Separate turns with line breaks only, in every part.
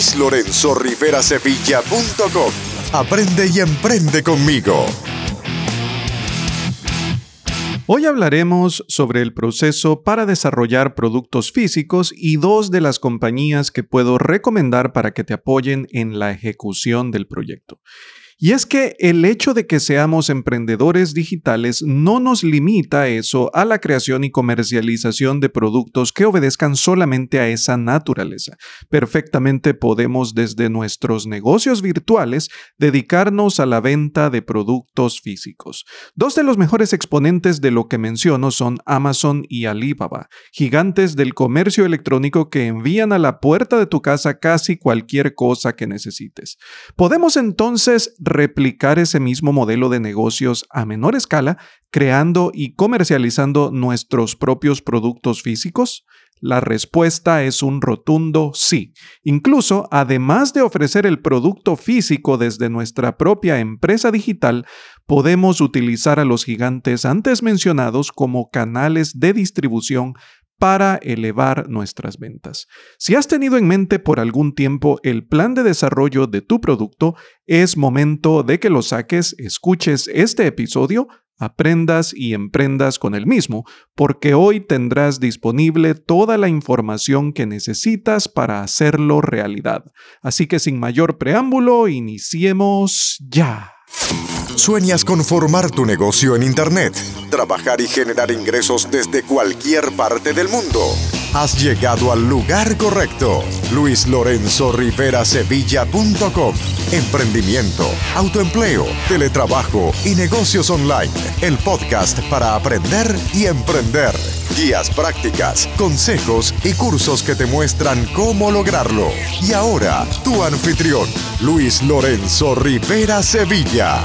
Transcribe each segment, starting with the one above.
luislorenzorriverasevilla.com. Aprende y emprende conmigo.
Hoy hablaremos sobre el proceso para desarrollar productos físicos y dos de las compañías que puedo recomendar para que te apoyen en la ejecución del proyecto. Y es que el hecho de que seamos emprendedores digitales no nos limita eso a la creación y comercialización de productos que obedezcan solamente a esa naturaleza. Perfectamente podemos desde nuestros negocios virtuales dedicarnos a la venta de productos físicos. Dos de los mejores exponentes de lo que menciono son Amazon y Alibaba, gigantes del comercio electrónico que envían a la puerta de tu casa casi cualquier cosa que necesites. Podemos entonces replicar ese mismo modelo de negocios a menor escala, creando y comercializando nuestros propios productos físicos? La respuesta es un rotundo sí. Incluso, además de ofrecer el producto físico desde nuestra propia empresa digital, podemos utilizar a los gigantes antes mencionados como canales de distribución para elevar nuestras ventas. Si has tenido en mente por algún tiempo el plan de desarrollo de tu producto, es momento de que lo saques, escuches este episodio, aprendas y emprendas con el mismo, porque hoy tendrás disponible toda la información que necesitas para hacerlo realidad. Así que sin mayor preámbulo, iniciemos ya.
¿Sueñas con formar tu negocio en Internet? Trabajar y generar ingresos desde cualquier parte del mundo. Has llegado al lugar correcto. Luis Lorenzo Rivera Sevilla.com. Emprendimiento, autoempleo, teletrabajo y negocios online. El podcast para aprender y emprender. Guías prácticas, consejos y cursos que te muestran cómo lograrlo. Y ahora, tu anfitrión, Luis Lorenzo Rivera Sevilla.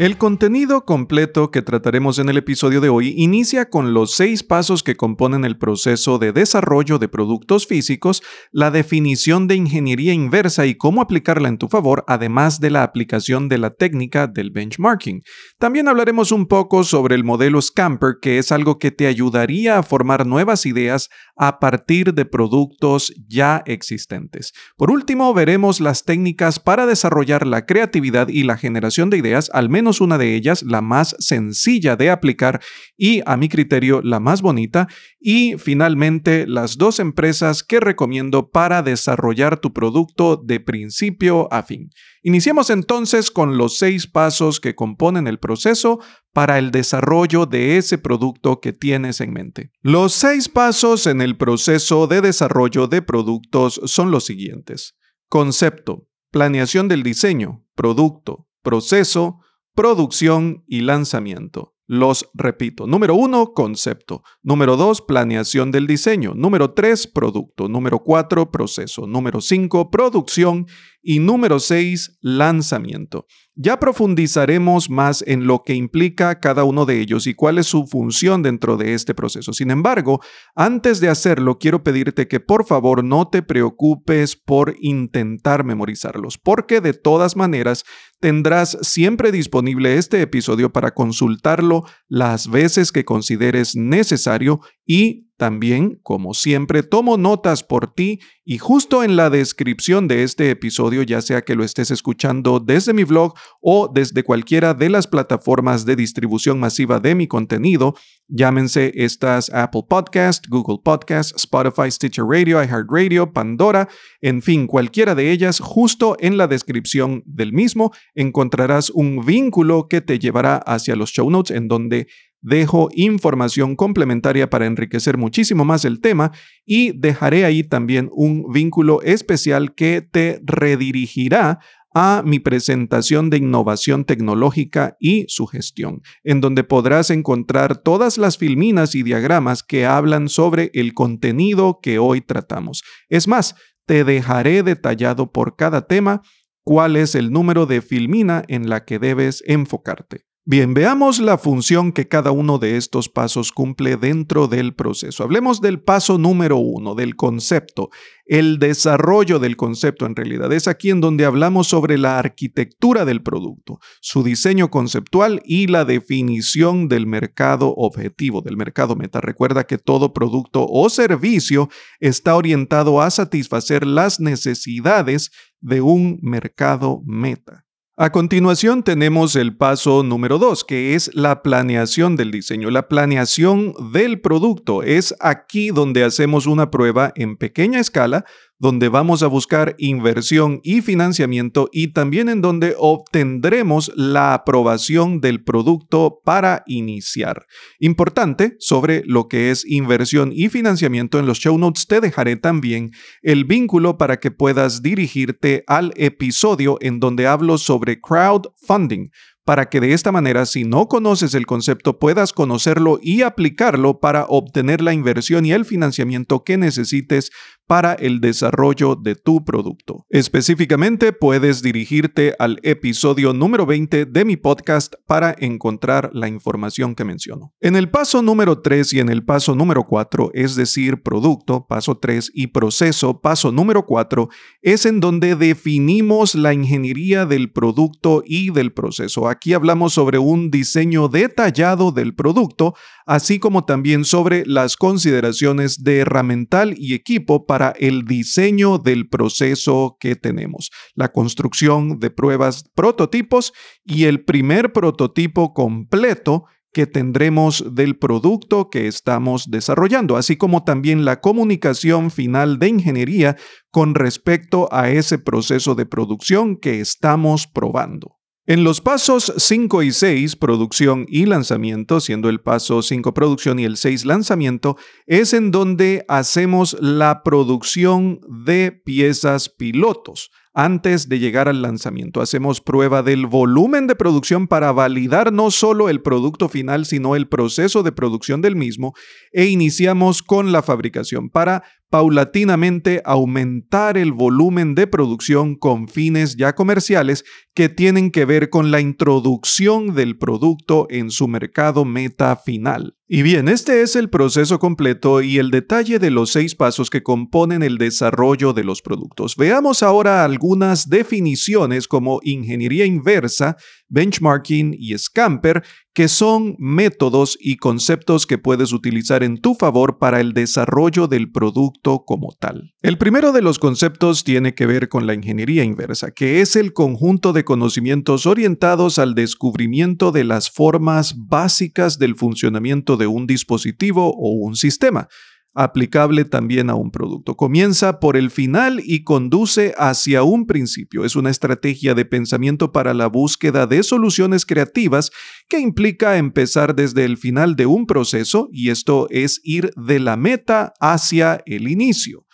El contenido completo que trataremos en el episodio de hoy inicia con los seis pasos que componen el proceso de desarrollo de productos físicos, la definición de ingeniería inversa y cómo aplicarla en tu favor, además de la aplicación de la técnica del benchmarking. También hablaremos un poco sobre el modelo Scamper, que es algo que te ayudaría a formar nuevas ideas a partir de productos ya existentes. Por último, veremos las técnicas para desarrollar la creatividad y la generación de ideas, al menos una de ellas, la más sencilla de aplicar y a mi criterio la más bonita. Y finalmente, las dos empresas que recomiendo para desarrollar tu producto de principio a fin. Iniciemos entonces con los seis pasos que componen el proceso para el desarrollo de ese producto que tienes en mente. Los seis pasos en el proceso de desarrollo de productos son los siguientes. Concepto, planeación del diseño, producto, proceso, producción y lanzamiento. Los repito. Número uno, concepto. Número dos, planeación del diseño. Número tres, producto. Número cuatro, proceso. Número cinco, producción. Y número seis, lanzamiento. Ya profundizaremos más en lo que implica cada uno de ellos y cuál es su función dentro de este proceso. Sin embargo, antes de hacerlo, quiero pedirte que por favor no te preocupes por intentar memorizarlos, porque de todas maneras tendrás siempre disponible este episodio para consultarlo las veces que consideres necesario y también, como siempre, tomo notas por ti y justo en la descripción de este episodio, ya sea que lo estés escuchando desde mi blog o desde cualquiera de las plataformas de distribución masiva de mi contenido, llámense estas Apple Podcast, Google Podcast, Spotify, Stitcher Radio, iHeartRadio, Pandora, en fin, cualquiera de ellas, justo en la descripción del mismo encontrarás un vínculo que te llevará hacia los show notes en donde dejo información complementaria para enriquecer muchísimo más el tema y dejaré ahí también un vínculo especial que te redirigirá a mi presentación de innovación tecnológica y su gestión, en donde podrás encontrar todas las filminas y diagramas que hablan sobre el contenido que hoy tratamos. Es más, te dejaré detallado por cada tema cuál es el número de filmina en la que debes enfocarte. Bien, veamos la función que cada uno de estos pasos cumple dentro del proceso. Hablemos del paso número uno, del concepto. El desarrollo del concepto en realidad es aquí en donde hablamos sobre la arquitectura del producto, su diseño conceptual y la definición del mercado objetivo, del mercado meta. Recuerda que todo producto o servicio está orientado a satisfacer las necesidades de un mercado meta. A continuación tenemos el paso número dos, que es la planeación del diseño. La planeación del producto es aquí donde hacemos una prueba en pequeña escala donde vamos a buscar inversión y financiamiento y también en donde obtendremos la aprobación del producto para iniciar. Importante sobre lo que es inversión y financiamiento en los show notes te dejaré también el vínculo para que puedas dirigirte al episodio en donde hablo sobre crowdfunding para que de esta manera, si no conoces el concepto, puedas conocerlo y aplicarlo para obtener la inversión y el financiamiento que necesites para el desarrollo de tu producto. Específicamente, puedes dirigirte al episodio número 20 de mi podcast para encontrar la información que menciono. En el paso número 3 y en el paso número 4, es decir, producto, paso 3 y proceso, paso número 4, es en donde definimos la ingeniería del producto y del proceso. Aquí hablamos sobre un diseño detallado del producto, así como también sobre las consideraciones de herramental y equipo para el diseño del proceso que tenemos, la construcción de pruebas prototipos y el primer prototipo completo que tendremos del producto que estamos desarrollando, así como también la comunicación final de ingeniería con respecto a ese proceso de producción que estamos probando. En los pasos 5 y 6, producción y lanzamiento, siendo el paso 5 producción y el 6 lanzamiento, es en donde hacemos la producción de piezas pilotos. Antes de llegar al lanzamiento, hacemos prueba del volumen de producción para validar no solo el producto final, sino el proceso de producción del mismo e iniciamos con la fabricación para paulatinamente aumentar el volumen de producción con fines ya comerciales que tienen que ver con la introducción del producto en su mercado meta final. Y bien, este es el proceso completo y el detalle de los seis pasos que componen el desarrollo de los productos. Veamos ahora algunas definiciones como ingeniería inversa, benchmarking y scamper, que son métodos y conceptos que puedes utilizar en tu favor para el desarrollo del producto como tal. El primero de los conceptos tiene que ver con la ingeniería inversa, que es el conjunto de conocimientos orientados al descubrimiento de las formas básicas del funcionamiento de un dispositivo o un sistema aplicable también a un producto. Comienza por el final y conduce hacia un principio. Es una estrategia de pensamiento para la búsqueda de soluciones creativas que implica empezar desde el final de un proceso y esto es ir de la meta hacia el inicio.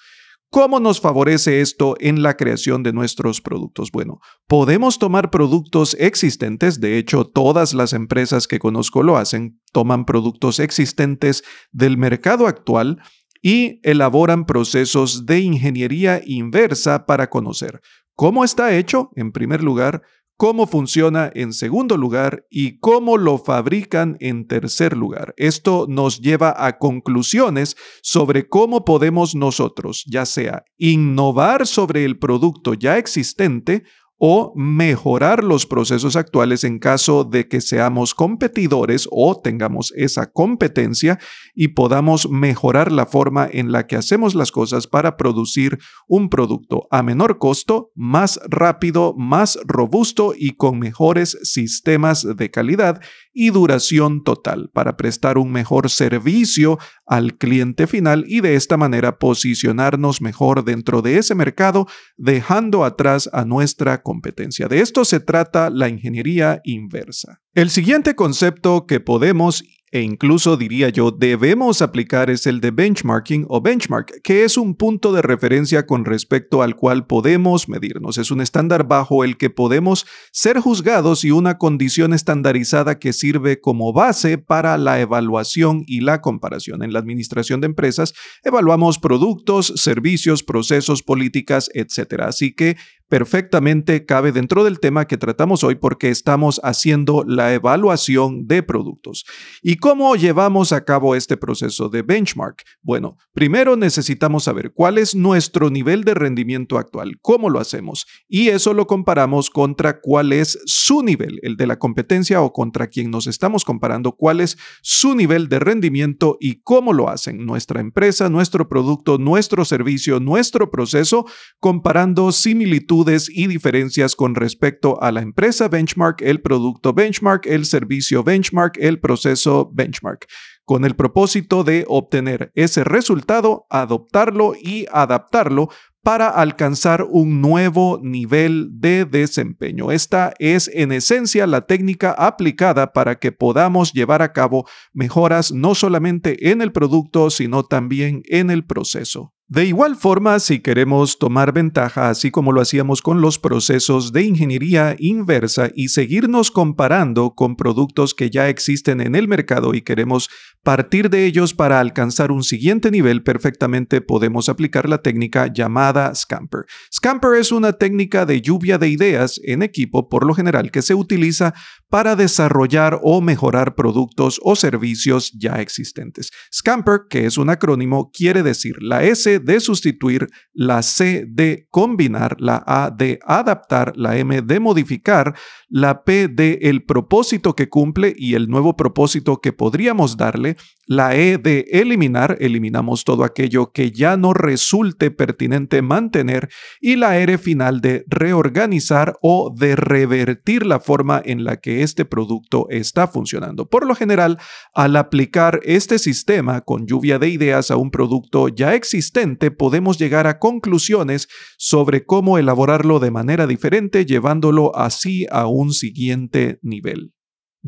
¿Cómo nos favorece esto en la creación de nuestros productos? Bueno, podemos tomar productos existentes, de hecho todas las empresas que conozco lo hacen, toman productos existentes del mercado actual y elaboran procesos de ingeniería inversa para conocer cómo está hecho, en primer lugar, cómo funciona en segundo lugar y cómo lo fabrican en tercer lugar. Esto nos lleva a conclusiones sobre cómo podemos nosotros, ya sea innovar sobre el producto ya existente o mejorar los procesos actuales en caso de que seamos competidores o tengamos esa competencia y podamos mejorar la forma en la que hacemos las cosas para producir un producto a menor costo, más rápido, más robusto y con mejores sistemas de calidad y duración total para prestar un mejor servicio al cliente final y de esta manera posicionarnos mejor dentro de ese mercado, dejando atrás a nuestra competencia. De esto se trata la ingeniería inversa. El siguiente concepto que podemos e incluso diría yo debemos aplicar es el de benchmarking o benchmark, que es un punto de referencia con respecto al cual podemos medirnos. Es un estándar bajo el que podemos ser juzgados y una condición estandarizada que sirve como base para la evaluación y la comparación. En la administración de empresas evaluamos productos, servicios, procesos, políticas, etc. Así que perfectamente cabe dentro del tema que tratamos hoy porque estamos haciendo la evaluación de productos. ¿Y cómo llevamos a cabo este proceso de benchmark? Bueno, primero necesitamos saber cuál es nuestro nivel de rendimiento actual, cómo lo hacemos y eso lo comparamos contra cuál es su nivel, el de la competencia o contra quien nos estamos comparando, cuál es su nivel de rendimiento y cómo lo hacen nuestra empresa, nuestro producto, nuestro servicio, nuestro proceso, comparando similitudes y diferencias con respecto a la empresa benchmark, el producto benchmark, el servicio benchmark, el proceso benchmark con el propósito de obtener ese resultado, adoptarlo y adaptarlo para alcanzar un nuevo nivel de desempeño. Esta es en esencia la técnica aplicada para que podamos llevar a cabo mejoras no solamente en el producto, sino también en el proceso. De igual forma, si queremos tomar ventaja, así como lo hacíamos con los procesos de ingeniería inversa y seguirnos comparando con productos que ya existen en el mercado y queremos partir de ellos para alcanzar un siguiente nivel, perfectamente podemos aplicar la técnica llamada Scamper. Scamper es una técnica de lluvia de ideas en equipo, por lo general, que se utiliza para desarrollar o mejorar productos o servicios ya existentes. Scamper, que es un acrónimo, quiere decir la S de sustituir, la C de combinar, la A de adaptar, la M de modificar, la P de el propósito que cumple y el nuevo propósito que podríamos darle, la E de eliminar, eliminamos todo aquello que ya no resulte pertinente mantener y la R final de reorganizar o de revertir la forma en la que este producto está funcionando. Por lo general, al aplicar este sistema con lluvia de ideas a un producto ya existente, podemos llegar a conclusiones sobre cómo elaborarlo de manera diferente, llevándolo así a un siguiente nivel.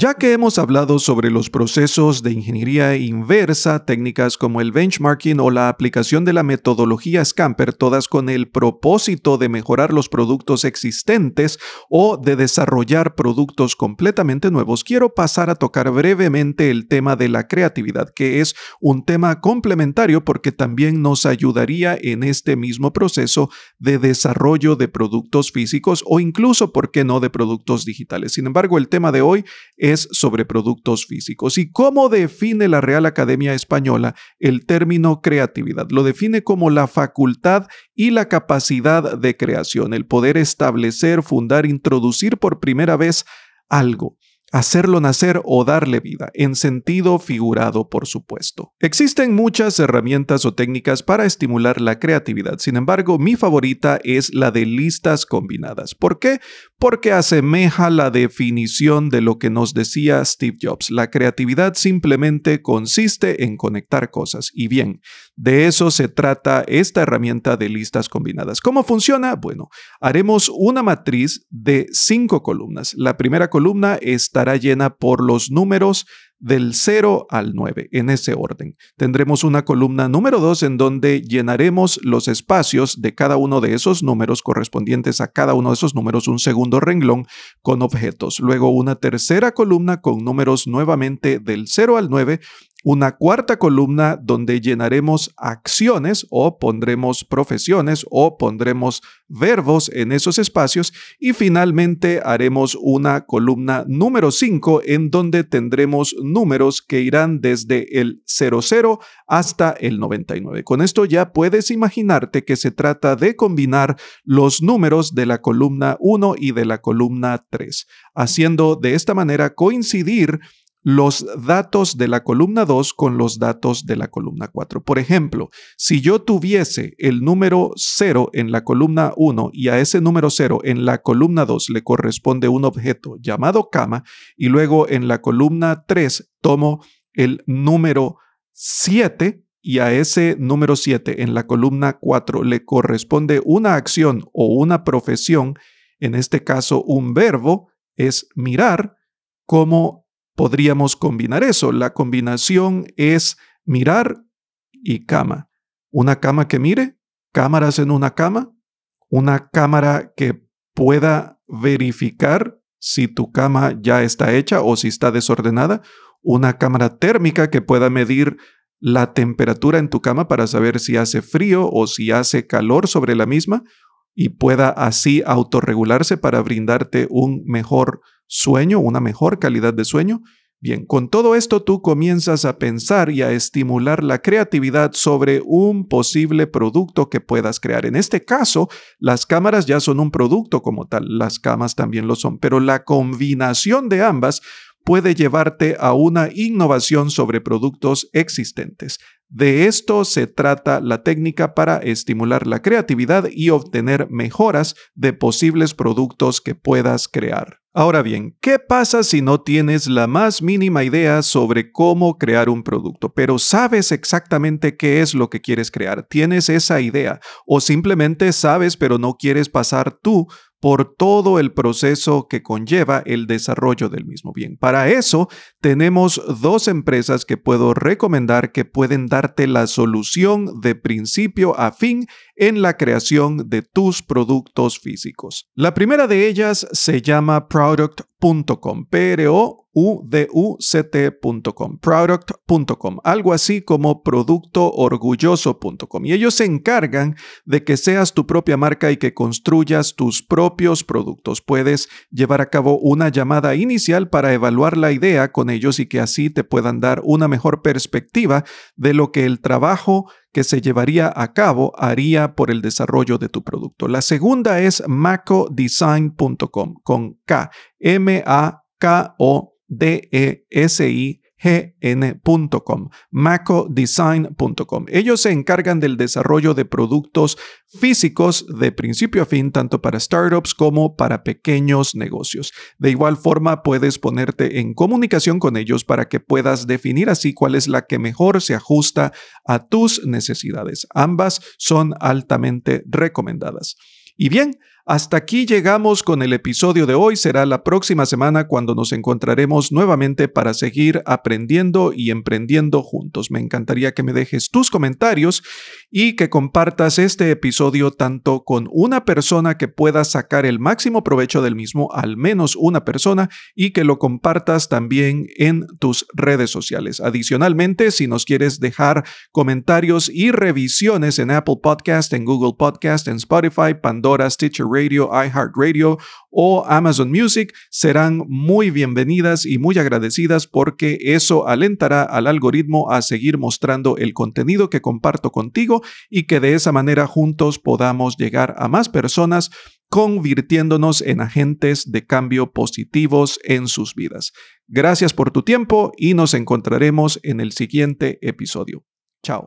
Ya que hemos hablado sobre los procesos de ingeniería inversa, técnicas como el benchmarking o la aplicación de la metodología Scamper, todas con el propósito de mejorar los productos existentes o de desarrollar productos completamente nuevos, quiero pasar a tocar brevemente el tema de la creatividad, que es un tema complementario porque también nos ayudaría en este mismo proceso de desarrollo de productos físicos o incluso, ¿por qué no?, de productos digitales. Sin embargo, el tema de hoy es sobre productos físicos. ¿Y cómo define la Real Academia Española el término creatividad? Lo define como la facultad y la capacidad de creación, el poder establecer, fundar, introducir por primera vez algo hacerlo nacer o darle vida, en sentido figurado, por supuesto. Existen muchas herramientas o técnicas para estimular la creatividad, sin embargo, mi favorita es la de listas combinadas. ¿Por qué? Porque asemeja la definición de lo que nos decía Steve Jobs. La creatividad simplemente consiste en conectar cosas. Y bien, de eso se trata esta herramienta de listas combinadas. ¿Cómo funciona? Bueno, haremos una matriz de cinco columnas. La primera columna estará llena por los números del 0 al 9, en ese orden. Tendremos una columna número 2 en donde llenaremos los espacios de cada uno de esos números correspondientes a cada uno de esos números, un segundo renglón con objetos. Luego una tercera columna con números nuevamente del 0 al 9 una cuarta columna donde llenaremos acciones o pondremos profesiones o pondremos verbos en esos espacios y finalmente haremos una columna número 5 en donde tendremos números que irán desde el 00 hasta el 99. Con esto ya puedes imaginarte que se trata de combinar los números de la columna 1 y de la columna 3, haciendo de esta manera coincidir los datos de la columna 2 con los datos de la columna 4. Por ejemplo, si yo tuviese el número 0 en la columna 1 y a ese número 0 en la columna 2 le corresponde un objeto llamado cama y luego en la columna 3 tomo el número 7 y a ese número 7 en la columna 4 le corresponde una acción o una profesión, en este caso un verbo, es mirar, como podríamos combinar eso. La combinación es mirar y cama. Una cama que mire, cámaras en una cama, una cámara que pueda verificar si tu cama ya está hecha o si está desordenada, una cámara térmica que pueda medir la temperatura en tu cama para saber si hace frío o si hace calor sobre la misma, y pueda así autorregularse para brindarte un mejor sueño, una mejor calidad de sueño. Bien, con todo esto tú comienzas a pensar y a estimular la creatividad sobre un posible producto que puedas crear. En este caso, las cámaras ya son un producto como tal, las camas también lo son, pero la combinación de ambas puede llevarte a una innovación sobre productos existentes. De esto se trata la técnica para estimular la creatividad y obtener mejoras de posibles productos que puedas crear. Ahora bien, ¿qué pasa si no tienes la más mínima idea sobre cómo crear un producto, pero sabes exactamente qué es lo que quieres crear? Tienes esa idea o simplemente sabes pero no quieres pasar tú por todo el proceso que conlleva el desarrollo del mismo bien. Para eso tenemos dos empresas que puedo recomendar que pueden darte la solución de principio a fin en la creación de tus productos físicos. La primera de ellas se llama product.com, p r o u d u c tcom product.com, algo así como productoorgulloso.com. Y ellos se encargan de que seas tu propia marca y que construyas tus propios productos. Puedes llevar a cabo una llamada inicial para evaluar la idea con ellos y que así te puedan dar una mejor perspectiva de lo que el trabajo que se llevaría a cabo haría por el desarrollo de tu producto. La segunda es macodesign.com con K, M-A-K-O D-E-S-I gn.com, macodesign.com. Ellos se encargan del desarrollo de productos físicos de principio a fin, tanto para startups como para pequeños negocios. De igual forma, puedes ponerte en comunicación con ellos para que puedas definir así cuál es la que mejor se ajusta a tus necesidades. Ambas son altamente recomendadas. Y bien, hasta aquí llegamos con el episodio de hoy. Será la próxima semana cuando nos encontraremos nuevamente para seguir aprendiendo y emprendiendo juntos. Me encantaría que me dejes tus comentarios y que compartas este episodio tanto con una persona que pueda sacar el máximo provecho del mismo, al menos una persona, y que lo compartas también en tus redes sociales. Adicionalmente, si nos quieres dejar comentarios y revisiones en Apple Podcast, en Google Podcast, en Spotify, Pandora, Stitcher Radio, iHeartRadio o Amazon Music serán muy bienvenidas y muy agradecidas porque eso alentará al algoritmo a seguir mostrando el contenido que comparto contigo y que de esa manera juntos podamos llegar a más personas convirtiéndonos en agentes de cambio positivos en sus vidas. Gracias por tu tiempo y nos encontraremos en el siguiente episodio. Chao.